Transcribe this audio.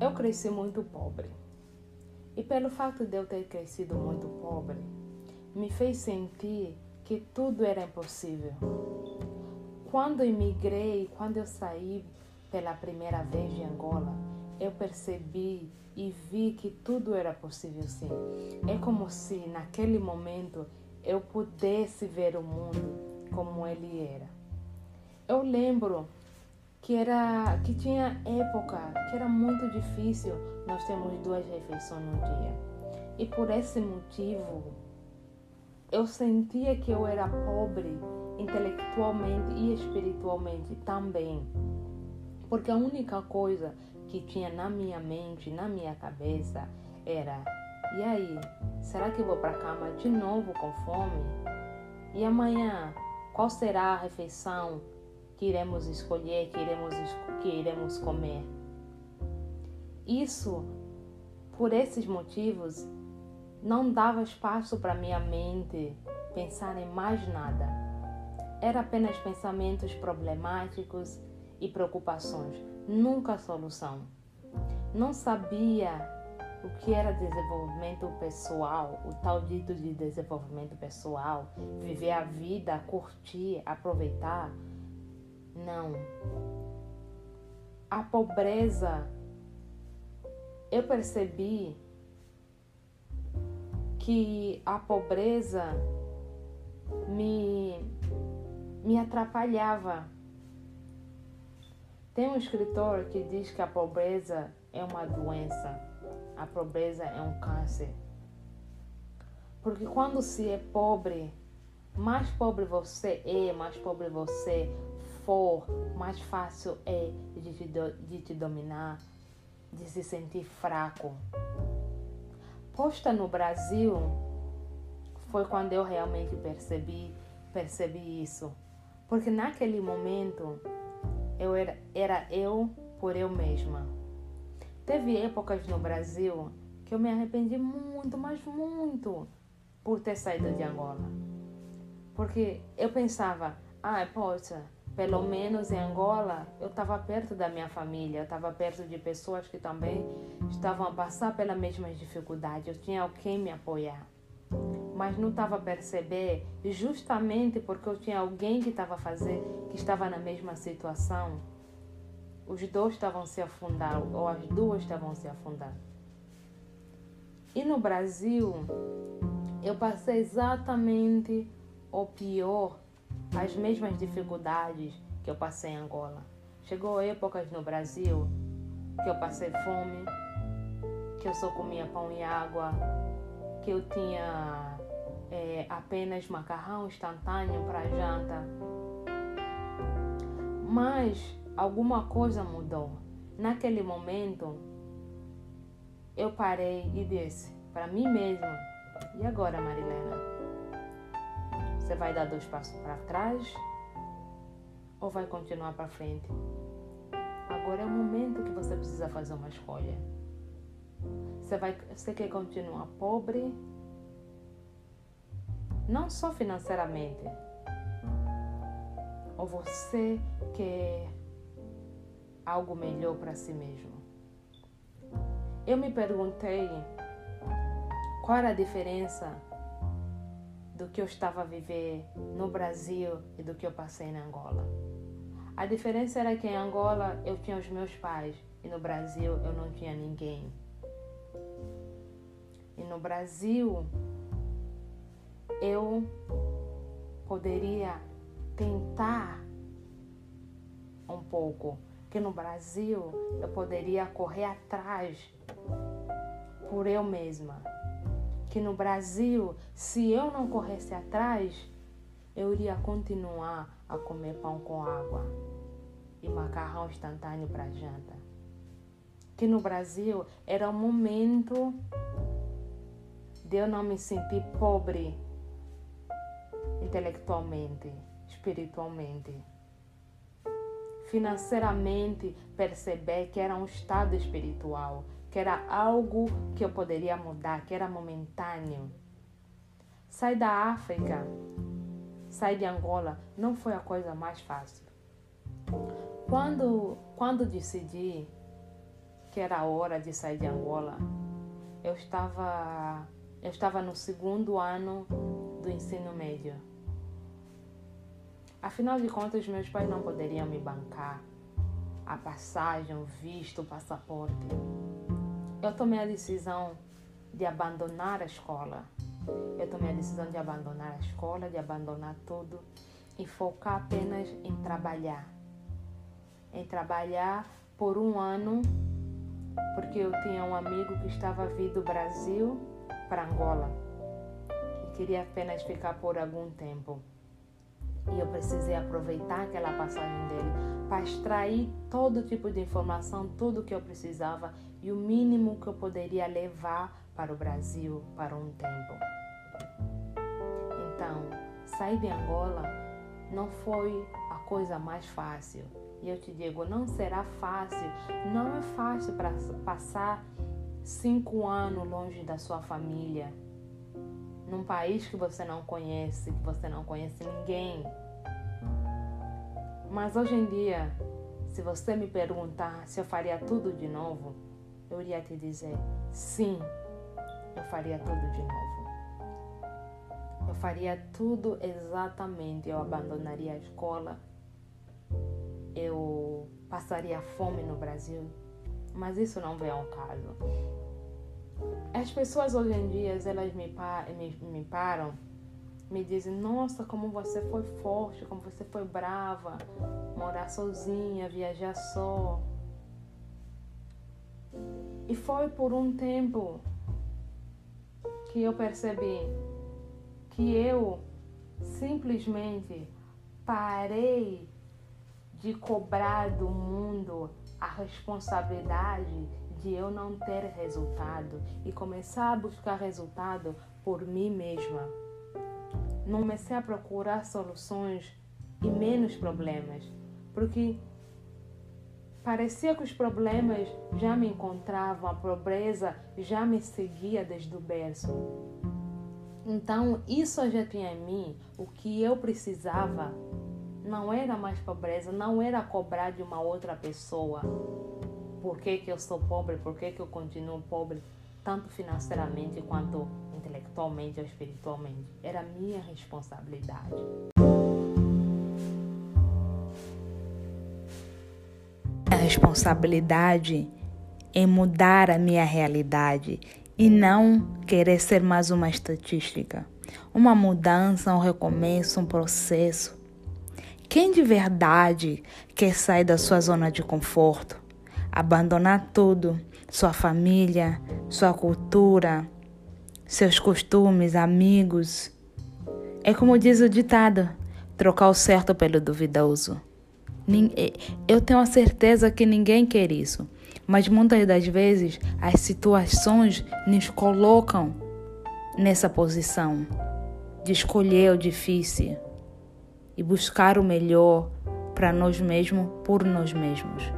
Eu cresci muito pobre. E pelo fato de eu ter crescido muito pobre, me fez sentir que tudo era impossível. Quando imigrei, quando eu saí pela primeira vez de Angola, eu percebi e vi que tudo era possível sim. É como se naquele momento eu pudesse ver o mundo como ele era. Eu lembro que era que tinha época que era muito difícil nós temos duas refeições no dia. E por esse motivo eu sentia que eu era pobre intelectualmente e espiritualmente também. Porque a única coisa que tinha na minha mente, na minha cabeça, era: e aí, será que vou para cama de novo com fome? E amanhã, qual será a refeição que iremos escolher, que iremos, que iremos comer? Isso, por esses motivos, não dava espaço para minha mente pensar em mais nada. Era apenas pensamentos problemáticos e preocupações, nunca solução. Não sabia o que era desenvolvimento pessoal, o tal dito de desenvolvimento pessoal, viver a vida, curtir, aproveitar. Não. A pobreza, eu percebi que a pobreza me, me atrapalhava. Tem um escritor que diz que a pobreza é uma doença, a pobreza é um câncer. Porque quando se é pobre, mais pobre você é, mais pobre você for, mais fácil é de te, de te dominar, de se sentir fraco posta no Brasil foi quando eu realmente percebi, percebi isso. Porque naquele momento eu era, era eu por eu mesma. Teve épocas no Brasil que eu me arrependi muito, mas muito, por ter saído de Angola. Porque eu pensava, ah, poxa, pelo menos em Angola, eu estava perto da minha família, eu estava perto de pessoas que também estavam a passar pelas mesmas dificuldades, eu tinha alguém me apoiar. Mas não estava a perceber, justamente porque eu tinha alguém que estava fazer, que estava na mesma situação, os dois estavam se afundar, ou as duas estavam se afundar. E no Brasil, eu passei exatamente o pior as mesmas dificuldades que eu passei em Angola. Chegou épocas no Brasil que eu passei fome, que eu só comia pão e água, que eu tinha é, apenas macarrão instantâneo para janta. Mas alguma coisa mudou. Naquele momento, eu parei e disse para mim mesma: e agora, Marilena? Você vai dar dois passos para trás ou vai continuar para frente? Agora é o momento que você precisa fazer uma escolha. Você, vai, você quer continuar pobre? Não só financeiramente. Ou você quer algo melhor para si mesmo? Eu me perguntei qual era a diferença do que eu estava a viver no Brasil e do que eu passei na Angola. A diferença era que em Angola eu tinha os meus pais e no Brasil eu não tinha ninguém. E no Brasil eu poderia tentar um pouco, que no Brasil eu poderia correr atrás por eu mesma que no Brasil, se eu não corresse atrás, eu iria continuar a comer pão com água e macarrão instantâneo para janta. Que no Brasil era o momento de eu não me sentir pobre intelectualmente, espiritualmente. Financeiramente, perceber que era um estado espiritual que era algo que eu poderia mudar, que era momentâneo. Sair da África, sair de Angola, não foi a coisa mais fácil. Quando, quando decidi que era hora de sair de Angola, eu estava, eu estava no segundo ano do ensino médio. Afinal de contas, meus pais não poderiam me bancar a passagem, o visto, o passaporte. Eu tomei a decisão de abandonar a escola. Eu tomei a decisão de abandonar a escola, de abandonar tudo e focar apenas em trabalhar. Em trabalhar por um ano, porque eu tinha um amigo que estava vindo do Brasil para Angola e queria apenas ficar por algum tempo. E eu precisei aproveitar aquela passagem dele para extrair todo tipo de informação, tudo que eu precisava e o mínimo que eu poderia levar para o Brasil para um tempo. Então, sair de Angola não foi a coisa mais fácil. E eu te digo, não será fácil. Não é fácil para passar cinco anos longe da sua família num país que você não conhece, que você não conhece ninguém. Mas hoje em dia, se você me perguntar se eu faria tudo de novo, eu iria te dizer: sim, eu faria tudo de novo. Eu faria tudo exatamente. Eu abandonaria a escola, eu passaria fome no Brasil, mas isso não vem ao caso. As pessoas hoje em dia, elas me, me, me param, me dizem, nossa, como você foi forte, como você foi brava, morar sozinha, viajar só. E foi por um tempo que eu percebi que eu simplesmente parei de cobrar do mundo a responsabilidade de eu não ter resultado e começar a buscar resultado por mim mesma. Não comecei a procurar soluções e menos problemas, porque parecia que os problemas já me encontravam, a pobreza já me seguia desde o berço. Então, isso já tinha em mim o que eu precisava. Não era mais pobreza, não era cobrar de uma outra pessoa por que, que eu sou pobre, por que, que eu continuo pobre, tanto financeiramente quanto intelectualmente ou espiritualmente. Era minha responsabilidade. Responsabilidade em mudar a minha realidade e não querer ser mais uma estatística. Uma mudança, um recomeço, um processo. Quem de verdade quer sair da sua zona de conforto? abandonar tudo, sua família, sua cultura, seus costumes, amigos. É como diz o ditado: trocar o certo pelo duvidoso. Eu tenho a certeza que ninguém quer isso, mas muitas das vezes as situações nos colocam nessa posição de escolher o difícil e buscar o melhor para nós mesmos por nós mesmos.